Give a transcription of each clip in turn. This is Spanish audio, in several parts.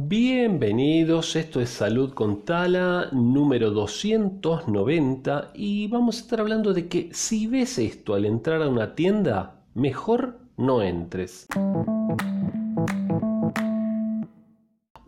Bienvenidos, esto es Salud con Tala número 290 y vamos a estar hablando de que si ves esto al entrar a una tienda, mejor no entres.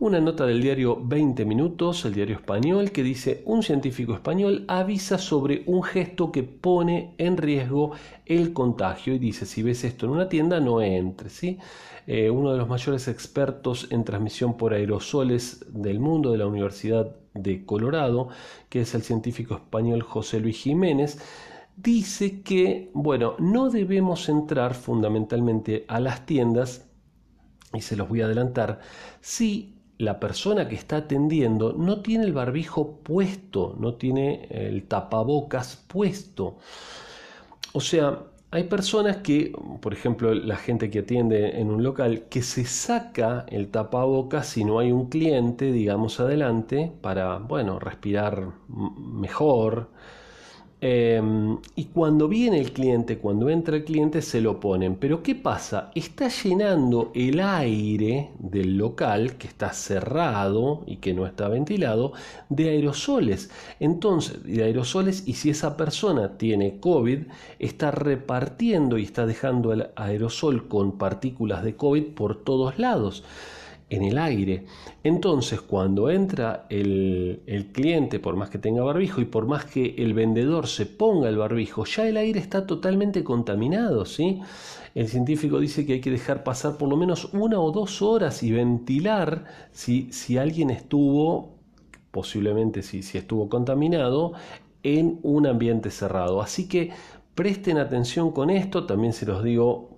Una nota del diario 20 Minutos, el diario español, que dice un científico español avisa sobre un gesto que pone en riesgo el contagio y dice si ves esto en una tienda no entres. ¿sí? Eh, uno de los mayores expertos en transmisión por aerosoles del mundo de la Universidad de Colorado, que es el científico español José Luis Jiménez, dice que, bueno, no debemos entrar fundamentalmente a las tiendas, y se los voy a adelantar, si la persona que está atendiendo no tiene el barbijo puesto, no tiene el tapabocas puesto. O sea, hay personas que, por ejemplo, la gente que atiende en un local, que se saca el tapabocas si no hay un cliente, digamos, adelante, para, bueno, respirar mejor, Em, y cuando viene el cliente, cuando entra el cliente, se lo ponen. Pero ¿qué pasa? Está llenando el aire del local, que está cerrado y que no está ventilado, de aerosoles. Entonces, de aerosoles, y si esa persona tiene COVID, está repartiendo y está dejando el aerosol con partículas de COVID por todos lados en el aire. Entonces, cuando entra el, cliente, por más que tenga barbijo y por más que el vendedor se ponga el barbijo, ya el aire está totalmente contaminado, ¿sí? El científico dice que hay que dejar pasar por lo menos una o dos horas y ventilar si, si alguien estuvo, posiblemente si, si estuvo contaminado, en un ambiente cerrado. Así que presten atención con esto, también se los digo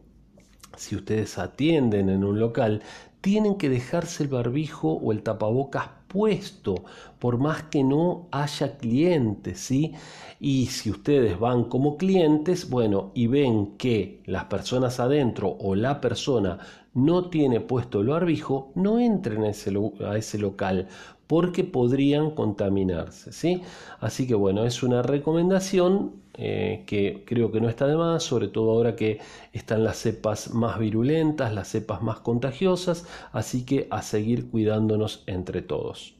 si ustedes atienden en un local, tienen que dejarse el barbijo o el tapabocas puesto, por más que no haya clientes, ¿sí? Y si ustedes van como clientes, bueno, y ven que las personas adentro o la persona no tiene puesto el barbijo, no entren a ese, a ese local porque podrían contaminarse, ¿sí? Así que bueno, es una recomendación eh, que creo que no está de más, sobre todo ahora que están las cepas más virulentas, las cepas más contagiosas, así que a seguir cuidándonos entre todos.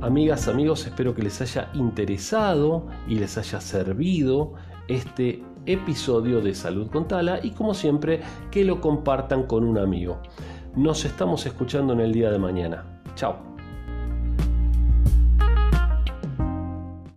Amigas, amigos, espero que les haya interesado y les haya servido este episodio de Salud con Tala y como siempre que lo compartan con un amigo. Nos estamos escuchando en el día de mañana. Chao.